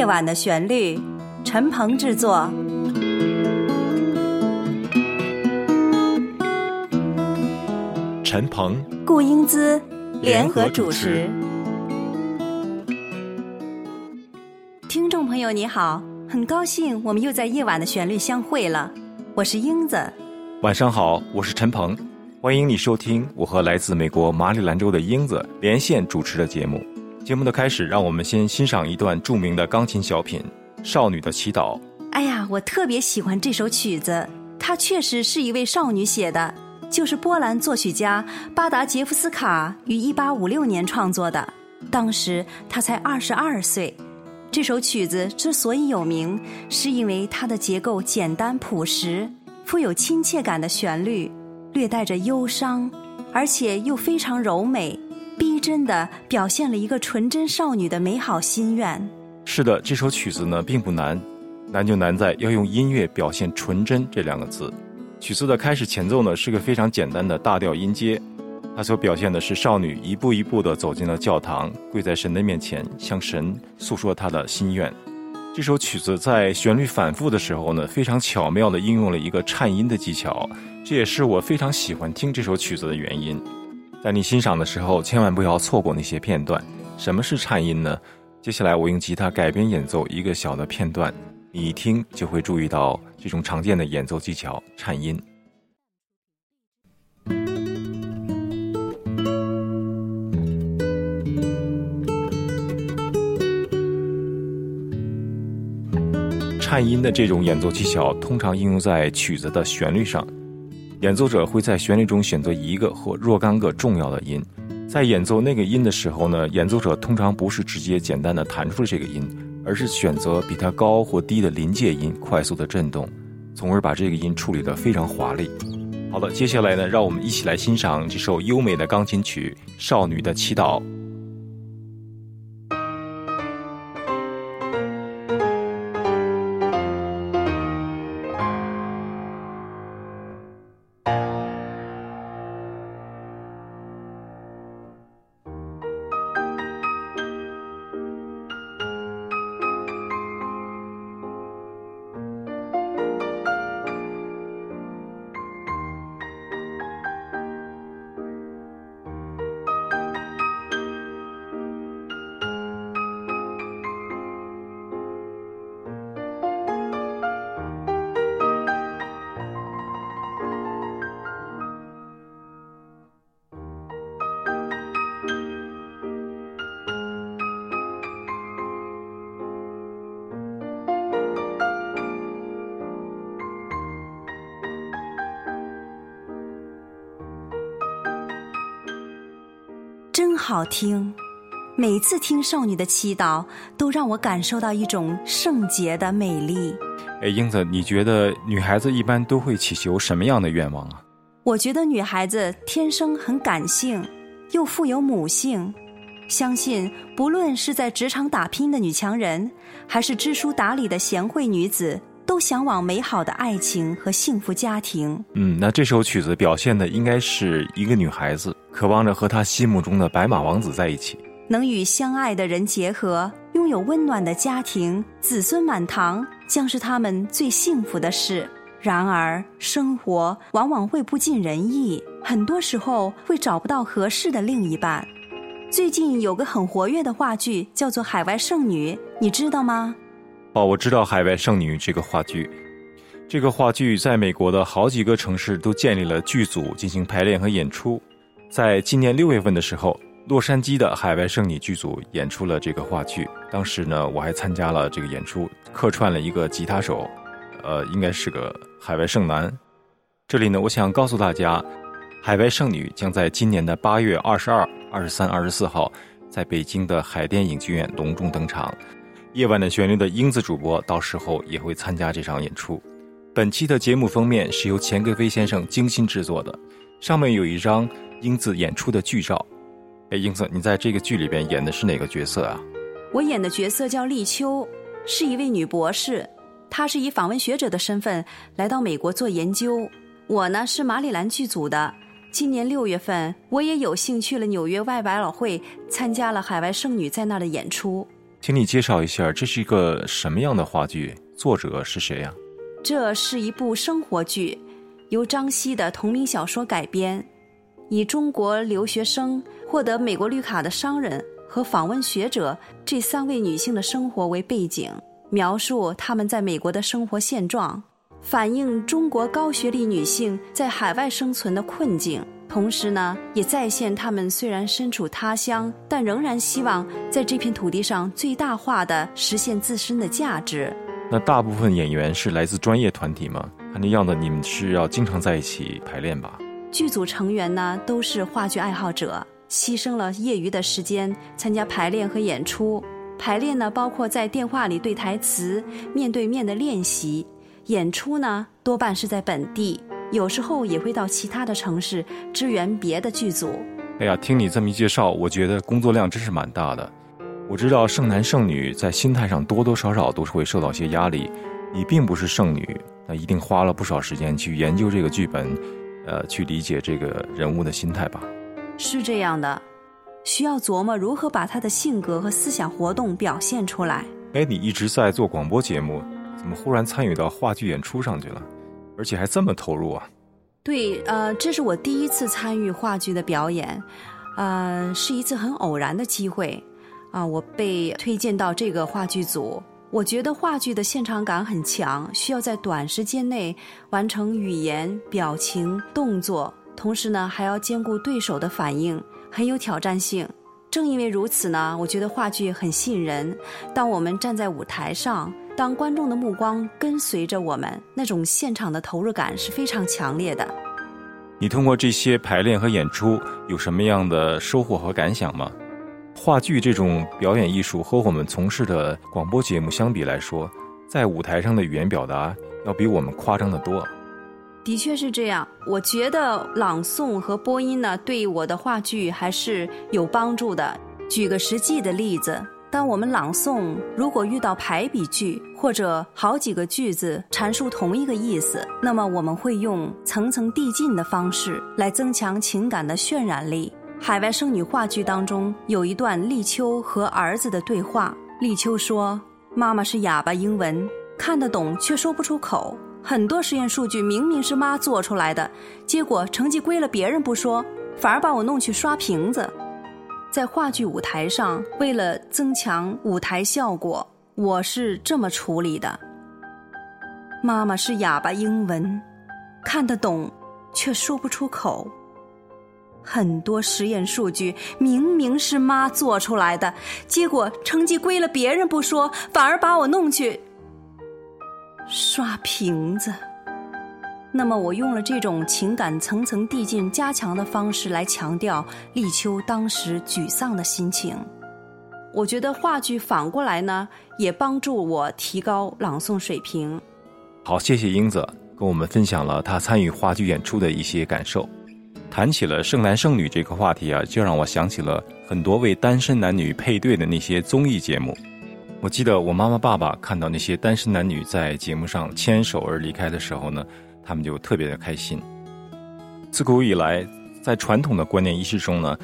夜晚的旋律，陈鹏制作。陈鹏、顾英姿联合主持。听众朋友，你好，很高兴我们又在夜晚的旋律相会了。我是英子。晚上好，我是陈鹏，欢迎你收听我和来自美国马里兰州的英子连线主持的节目。节目的开始，让我们先欣赏一段著名的钢琴小品《少女的祈祷》。哎呀，我特别喜欢这首曲子，它确实是一位少女写的，就是波兰作曲家巴达杰夫斯卡于一八五六年创作的，当时她才二十二岁。这首曲子之所以有名，是因为它的结构简单朴实，富有亲切感的旋律，略带着忧伤，而且又非常柔美。逼真的表现了一个纯真少女的美好心愿。是的，这首曲子呢并不难，难就难在要用音乐表现“纯真”这两个字。曲子的开始前奏呢是个非常简单的大调音阶，它所表现的是少女一步一步地走进了教堂，跪在神的面前，向神诉说她的心愿。这首曲子在旋律反复的时候呢，非常巧妙地应用了一个颤音的技巧，这也是我非常喜欢听这首曲子的原因。在你欣赏的时候，千万不要错过那些片段。什么是颤音呢？接下来我用吉他改编演奏一个小的片段，你一听就会注意到这种常见的演奏技巧——颤音。颤音的这种演奏技巧通常应用在曲子的旋律上。演奏者会在旋律中选择一个或若干个重要的音，在演奏那个音的时候呢，演奏者通常不是直接简单的弹出这个音，而是选择比它高或低的临界音，快速的震动，从而把这个音处理得非常华丽。好了，接下来呢，让我们一起来欣赏这首优美的钢琴曲《少女的祈祷》。好听，每次听少女的祈祷，都让我感受到一种圣洁的美丽。哎，英子，你觉得女孩子一般都会祈求什么样的愿望啊？我觉得女孩子天生很感性，又富有母性。相信不论是在职场打拼的女强人，还是知书达理的贤惠女子，都向往美好的爱情和幸福家庭。嗯，那这首曲子表现的应该是一个女孩子渴望着和他心目中的白马王子在一起，能与相爱的人结合，拥有温暖的家庭，子孙满堂，将是他们最幸福的事。然而，生活往往会不尽人意，很多时候会找不到合适的另一半。最近有个很活跃的话剧，叫做《海外剩女》，你知道吗？哦，我知道《海外剩女》这个话剧。这个话剧在美国的好几个城市都建立了剧组进行排练和演出。在今年六月份的时候，洛杉矶的《海外剩女》剧组演出了这个话剧。当时呢，我还参加了这个演出，客串了一个吉他手，呃，应该是个海外剩男。这里呢，我想告诉大家。海外剩女将在今年的八月二十二、二十三、二十四号，在北京的海淀影剧院隆重登场。夜晚的旋律的英子主播到时候也会参加这场演出。本期的节目封面是由钱格飞先生精心制作的，上面有一张英子演出的剧照。哎，英子，你在这个剧里边演的是哪个角色啊？我演的角色叫立秋，是一位女博士，她是以访问学者的身份来到美国做研究。我呢是马里兰剧组的。今年六月份，我也有幸去了纽约外百老汇，参加了海外剩女在那儿的演出。请你介绍一下，这是一个什么样的话剧？作者是谁呀？这是一部生活剧，由张希的同名小说改编，以中国留学生、获得美国绿卡的商人和访问学者这三位女性的生活为背景，描述她们在美国的生活现状，反映中国高学历女性在海外生存的困境。同时呢，也再现她们虽然身处他乡，但仍然希望在这片土地上最大化的实现自身的价值。那大部分演员是来自专业团体吗？看那样子，你们是要经常在一起排练吧？剧组成员呢都是话剧爱好者，牺牲了业余的时间参加排练和演出。排练呢包括在电话里对台词、面对面的练习；演出呢多半是在本地，有时候也会到其他的城市支援别的剧组。哎呀，听你这么一介绍，我觉得工作量真是蛮大的。我知道剩男剩女在心态上多多少少都是会受到些压力。你并不是剩女，那一定花了不少时间去研究这个剧本，呃，去理解这个人物的心态吧？是这样的，需要琢磨如何把他的性格和思想活动表现出来。哎，你一直在做广播节目，怎么忽然参与到话剧演出上去了？而且还这么投入啊？对，呃，这是我第一次参与话剧的表演，呃，是一次很偶然的机会。啊，我被推荐到这个话剧组。我觉得话剧的现场感很强，需要在短时间内完成语言、表情、动作，同时呢还要兼顾对手的反应，很有挑战性。正因为如此呢，我觉得话剧很吸引人。当我们站在舞台上，当观众的目光跟随着我们，那种现场的投入感是非常强烈的。你通过这些排练和演出有什么样的收获和感想吗？话剧这种表演艺术和我们从事的广播节目相比来说，在舞台上的语言表达要比我们夸张的多。的确是这样，我觉得朗诵和播音呢，对我的话剧还是有帮助的。举个实际的例子，当我们朗诵，如果遇到排比句或者好几个句子阐述同一个意思，那么我们会用层层递进的方式来增强情感的渲染力。海外剩女话剧当中有一段立秋和儿子的对话。立秋说：“妈妈是哑巴，英文看得懂却说不出口。很多实验数据明明是妈做出来的，结果成绩归了别人不说，反而把我弄去刷瓶子。”在话剧舞台上，为了增强舞台效果，我是这么处理的：“妈妈是哑巴，英文看得懂却说不出口。”很多实验数据明明是妈做出来的，结果成绩归了别人不说，反而把我弄去刷瓶子。那么我用了这种情感层层递进、加强的方式来强调立秋当时沮丧的心情。我觉得话剧反过来呢，也帮助我提高朗诵水平。好，谢谢英子跟我们分享了她参与话剧演出的一些感受。谈起了剩男剩女这个话题啊，就让我想起了很多为单身男女配对的那些综艺节目。我记得我妈妈、爸爸看到那些单身男女在节目上牵手而离开的时候呢，他们就特别的开心。自古以来，在传统的观念意识中呢，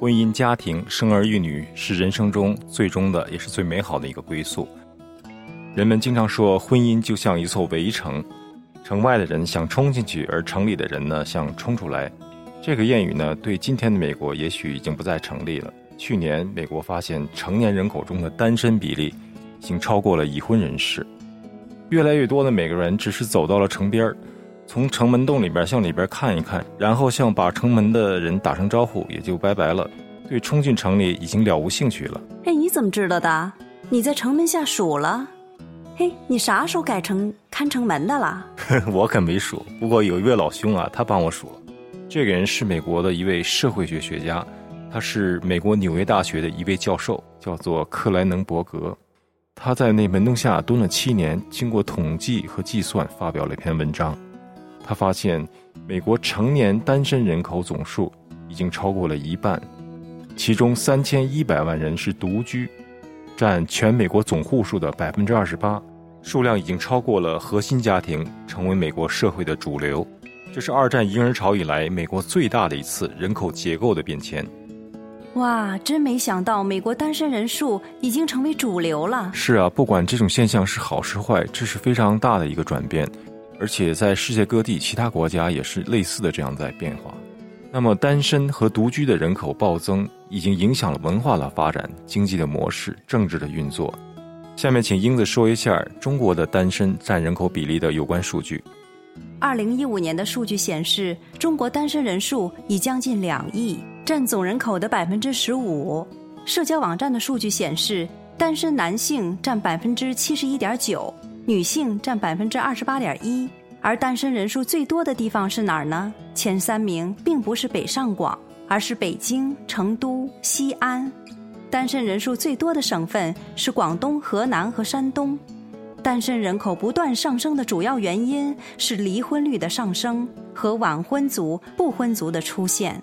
婚姻家庭、生儿育女是人生中最终的，也是最美好的一个归宿。人们经常说，婚姻就像一座围城，城外的人想冲进去，而城里的人呢想冲出来。这个谚语呢，对今天的美国也许已经不再成立了。去年，美国发现成年人口中的单身比例已经超过了已婚人士。越来越多的美国人只是走到了城边儿，从城门洞里边向里边看一看，然后向把城门的人打声招呼，也就拜拜了。对冲进城里已经了无兴趣了。哎，你怎么知道的？你在城门下数了？嘿，你啥时候改成看城门的了？我可没数，不过有一位老兄啊，他帮我数了。这个人是美国的一位社会学学家，他是美国纽约大学的一位教授，叫做克莱能伯格。他在那门洞下蹲了七年，经过统计和计算，发表了一篇文章。他发现，美国成年单身人口总数已经超过了一半，其中三千一百万人是独居，占全美国总户数的百分之二十八，数量已经超过了核心家庭，成为美国社会的主流。这是二战婴儿潮以来美国最大的一次人口结构的变迁。哇，真没想到美国单身人数已经成为主流了。是啊，不管这种现象是好是坏，这是非常大的一个转变，而且在世界各地其他国家也是类似的这样在变化。那么，单身和独居的人口暴增，已经影响了文化的发展、经济的模式、政治的运作。下面，请英子说一下中国的单身占人口比例的有关数据。二零一五年的数据显示，中国单身人数已将近两亿，占总人口的百分之十五。社交网站的数据显示，单身男性占百分之七十一点九，女性占百分之二十八点一。而单身人数最多的地方是哪儿呢？前三名并不是北上广，而是北京、成都、西安。单身人数最多的省份是广东、河南和山东。单身人口不断上升的主要原因是离婚率的上升和晚婚族、不婚族的出现。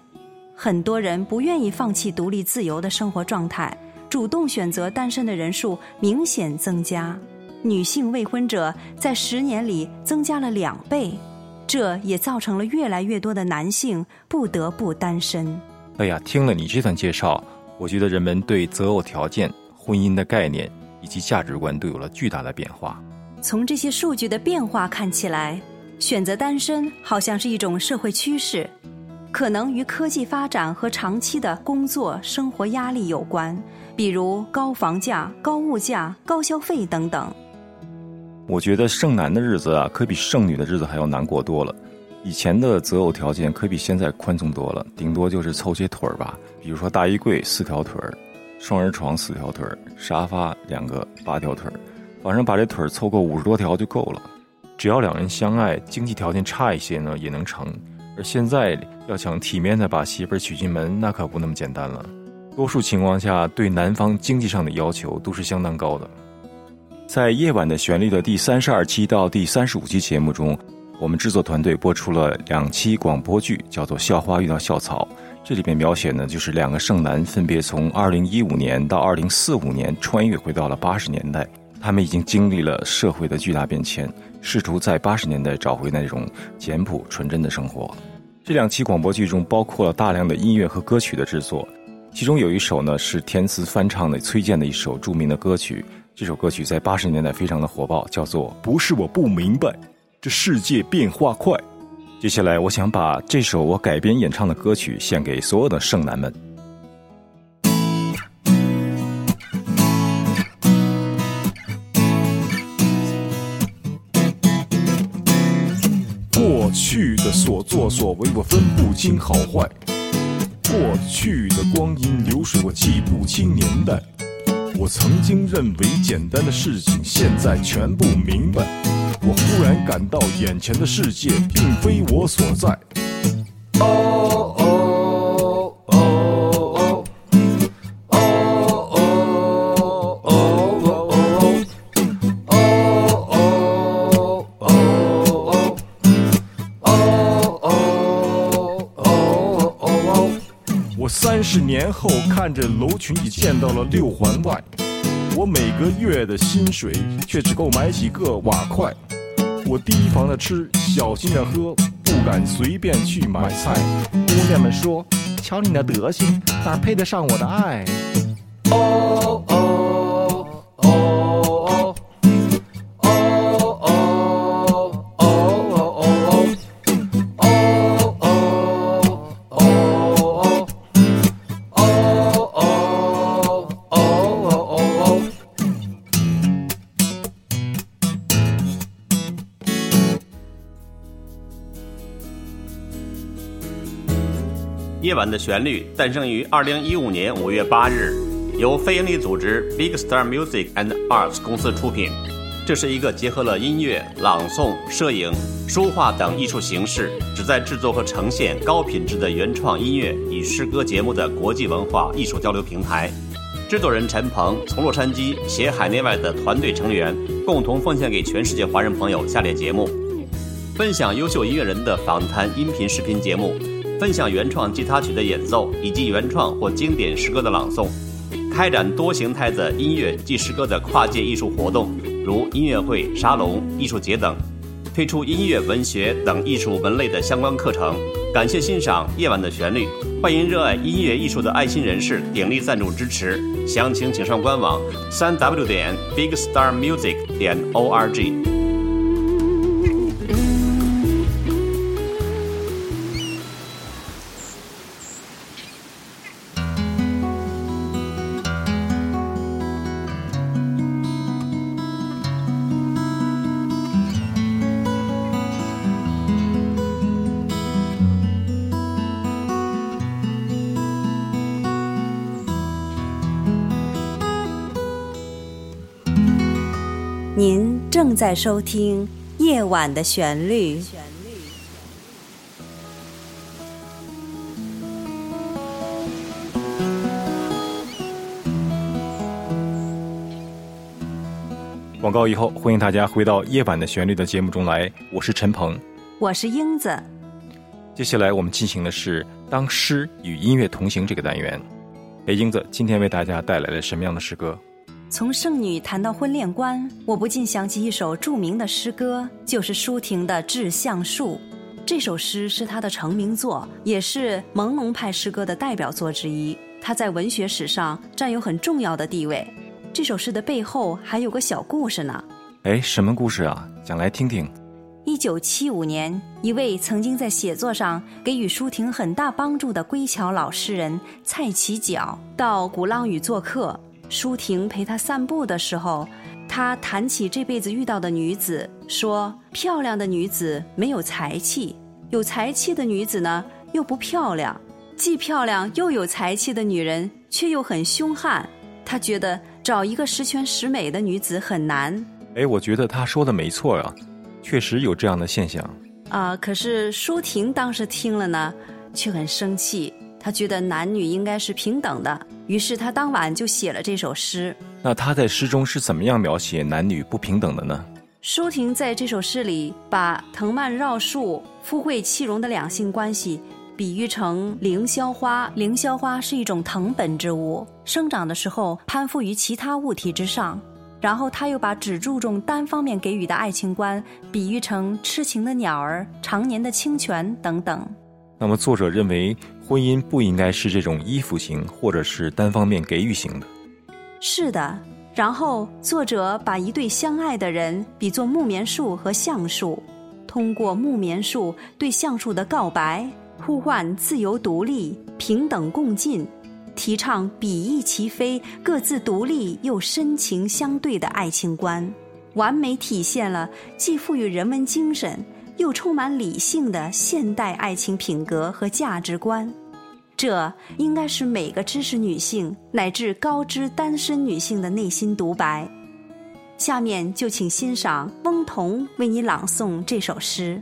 很多人不愿意放弃独立自由的生活状态，主动选择单身的人数明显增加。女性未婚者在十年里增加了两倍，这也造成了越来越多的男性不得不单身。哎呀，听了你这段介绍，我觉得人们对择偶条件、婚姻的概念以及价值观都有了巨大的变化。从这些数据的变化看起来，选择单身好像是一种社会趋势，可能与科技发展和长期的工作生活压力有关，比如高房价、高物价、高消费等等。我觉得剩男的日子啊，可比剩女的日子还要难过多了。以前的择偶条件可比现在宽松多了，顶多就是凑些腿儿吧，比如说大衣柜四条腿儿，双人床四条腿，沙发两个八条腿儿，反正把这腿凑够五十多条就够了。只要两人相爱，经济条件差一些呢也能成。而现在要想体面的把媳妇儿娶进门，那可不那么简单了。多数情况下，对男方经济上的要求都是相当高的。在夜晚的旋律的第三十二期到第三十五期节目中，我们制作团队播出了两期广播剧，叫做《校花遇到校草》。这里边描写呢，就是两个剩男分别从二零一五年到二零四五年穿越回到了八十年代，他们已经经历了社会的巨大变迁，试图在八十年代找回那种简朴纯真的生活。这两期广播剧中包括了大量的音乐和歌曲的制作，其中有一首呢是填词翻唱的崔健的一首著名的歌曲。这首歌曲在八十年代非常的火爆，叫做《不是我不明白，这世界变化快》。接下来，我想把这首我改编演唱的歌曲献给所有的剩男们。过去的所作所为，我分不清好坏；过去的光阴流水，我记不清年代。我曾经认为简单的事情，现在全部明白。我忽然感到眼前的世界并非我所在。哦哦哦哦哦哦哦哦哦哦哦哦哦！我三十年后，看着楼群已建到了六环外，我每个月的薪水却只够买几个瓦块。我提防着吃，小心着喝，不敢随便去买菜。姑娘们说：“瞧你那德行，哪配得上我的爱？”哦的旋律诞生于二零一五年五月八日，由非营利组织 Big Star Music and Arts 公司出品。这是一个结合了音乐、朗诵、摄影、书画等艺术形式，旨在制作和呈现高品质的原创音乐与诗歌节目的国际文化艺术交流平台。制作人陈鹏从洛杉矶携海内外的团队成员共同奉献给全世界华人朋友下列节目：分享优秀音乐人的访谈音频视频节目。分享原创吉他曲的演奏以及原创或经典诗歌的朗诵，开展多形态的音乐及诗歌的跨界艺术活动，如音乐会、沙龙、艺术节等，推出音乐、文学等艺术门类的相关课程，感谢欣赏《夜晚的旋律》，欢迎热爱音乐艺术的爱心人士鼎力赞助支持，详情请上官网三 w 点 bigstarmusic 点 org。正在收听《夜晚的旋律》。广告以后，欢迎大家回到《夜晚的旋律》的节目中来，我是陈鹏。我是英子。接下来我们进行的是“当诗与音乐同行”这个单元。哎，英子，今天为大家带来了什么样的诗歌？从圣女谈到婚恋观，我不禁想起一首著名的诗歌，就是舒婷的《致橡树》。这首诗是她的成名作，也是朦胧派诗歌的代表作之一。它在文学史上占有很重要的地位。这首诗的背后还有个小故事呢。哎，什么故事啊？讲来听听。一九七五年，一位曾经在写作上给予舒婷很大帮助的归侨老诗人蔡其角到鼓浪屿做客。舒婷陪他散步的时候，他谈起这辈子遇到的女子，说：“漂亮的女子没有才气，有才气的女子呢又不漂亮，既漂亮又有才气的女人却又很凶悍。他觉得找一个十全十美的女子很难。”哎，我觉得他说的没错啊，确实有这样的现象。啊，可是舒婷当时听了呢，却很生气。他觉得男女应该是平等的，于是他当晚就写了这首诗。那他在诗中是怎么样描写男女不平等的呢？舒婷在这首诗里把藤蔓绕树、富贵气荣的两性关系比喻成凌霄花。凌霄花是一种藤本之物，生长的时候攀附于其他物体之上。然后他又把只注重单方面给予的爱情观比喻成痴情的鸟儿、常年的清泉等等。那么作者认为。婚姻不应该是这种依附型，或者是单方面给予型的。是的。然后作者把一对相爱的人比作木棉树和橡树，通过木棉树对橡树的告白，呼唤自由独立、平等共进，提倡比翼齐飞、各自独立又深情相对的爱情观，完美体现了既赋予人文精神。又充满理性的现代爱情品格和价值观，这应该是每个知识女性乃至高知单身女性的内心独白。下面就请欣赏翁同为你朗诵这首诗。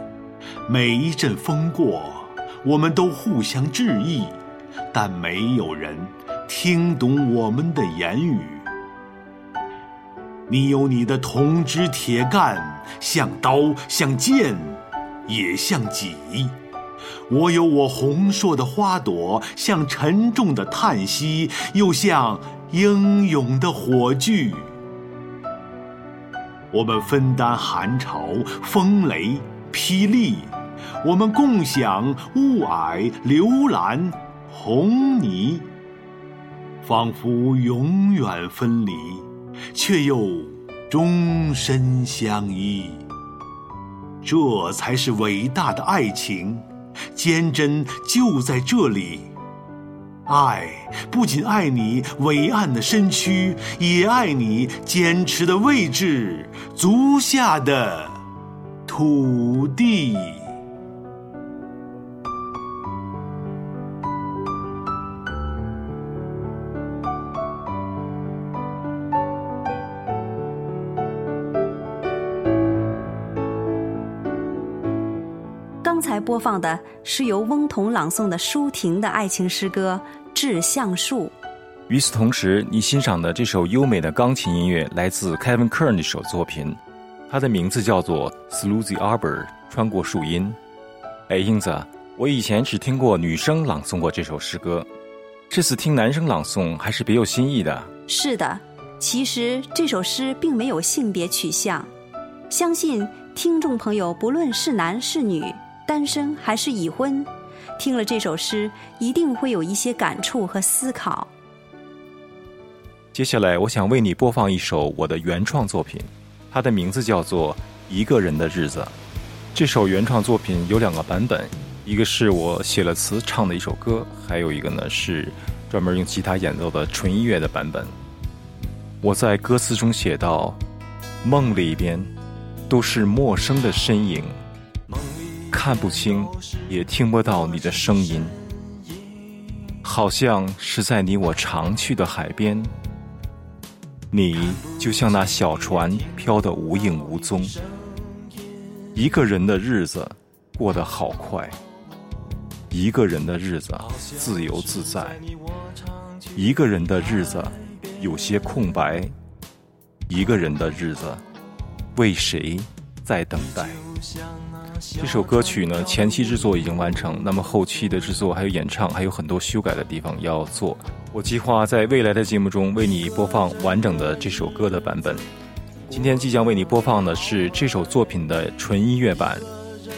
每一阵风过，我们都互相致意，但没有人听懂我们的言语。你有你的铜枝铁干，像刀，像剑，也像戟；我有我红硕的花朵，像沉重的叹息，又像英勇的火炬。我们分担寒潮、风雷、霹雳，我们共享雾霭、流岚、红霓，仿佛永远分离，却又终身相依。这才是伟大的爱情，坚贞就在这里。爱不仅爱你伟岸的身躯，也爱你坚持的位置，足下的土地。播放的是由翁同朗诵的舒婷的爱情诗歌《致橡树》。与此同时，你欣赏的这首优美的钢琴音乐来自 Kevin Kern 一首作品，它的名字叫做《Through the Arbor》，穿过树荫。哎，英子，我以前只听过女生朗诵过这首诗歌，这次听男生朗诵还是别有新意的。是的，其实这首诗并没有性别取向，相信听众朋友不论是男是女。单身还是已婚，听了这首诗，一定会有一些感触和思考。接下来，我想为你播放一首我的原创作品，它的名字叫做《一个人的日子》。这首原创作品有两个版本，一个是我写了词唱的一首歌，还有一个呢是专门用吉他演奏的纯音乐的版本。我在歌词中写道：“梦里边都是陌生的身影。”看不清，也听不到你的声音，好像是在你我常去的海边。你就像那小船飘得无影无踪。一个人的日子过得好快，一个人的日子自由自在，一个人的日子有些空白，一个人的日子为谁在等待？这首歌曲呢，前期制作已经完成，那么后期的制作还有演唱还有很多修改的地方要做。我计划在未来的节目中为你播放完整的这首歌的版本。今天即将为你播放的是这首作品的纯音乐版，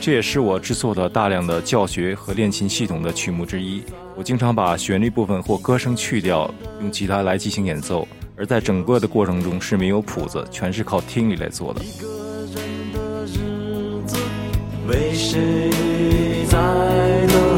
这也是我制作的大量的教学和练琴系统的曲目之一。我经常把旋律部分或歌声去掉，用吉他来进行演奏，而在整个的过程中是没有谱子，全是靠听力来做的。为谁在等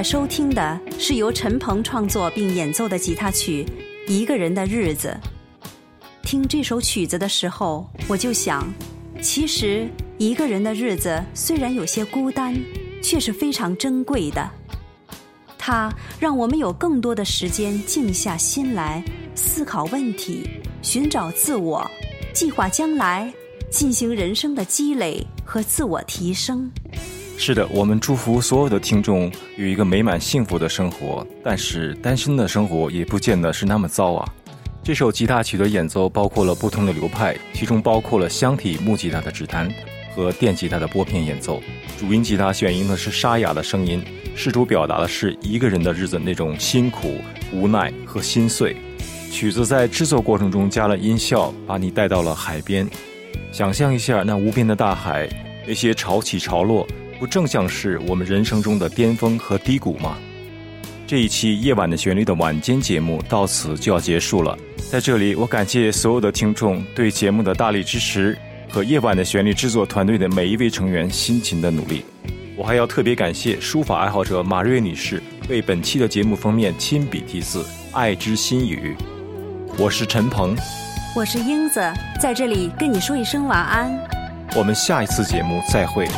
在收听的是由陈鹏创作并演奏的吉他曲《一个人的日子》。听这首曲子的时候，我就想，其实一个人的日子虽然有些孤单，却是非常珍贵的。它让我们有更多的时间静下心来思考问题，寻找自我，计划将来，进行人生的积累和自我提升。是的，我们祝福所有的听众有一个美满幸福的生活，但是单身的生活也不见得是那么糟啊。这首吉他曲的演奏包括了不同的流派，其中包括了箱体木吉他的指弹和电吉他的拨片演奏。主音吉他选用的是沙哑的声音，试图表达的是一个人的日子那种辛苦、无奈和心碎。曲子在制作过程中加了音效，把你带到了海边，想象一下那无边的大海，那些潮起潮落，不正像是我们人生中的巅峰和低谷吗？这一期《夜晚的旋律》的晚间节目到此就要结束了。在这里，我感谢所有的听众对节目的大力支持和《夜晚的旋律》制作团队的每一位成员辛勤的努力。我还要特别感谢书法爱好者马瑞女士为本期的节目封面亲笔题字“爱之心语”。我是陈鹏，我是英子，在这里跟你说一声晚安。我们下一次节目再会。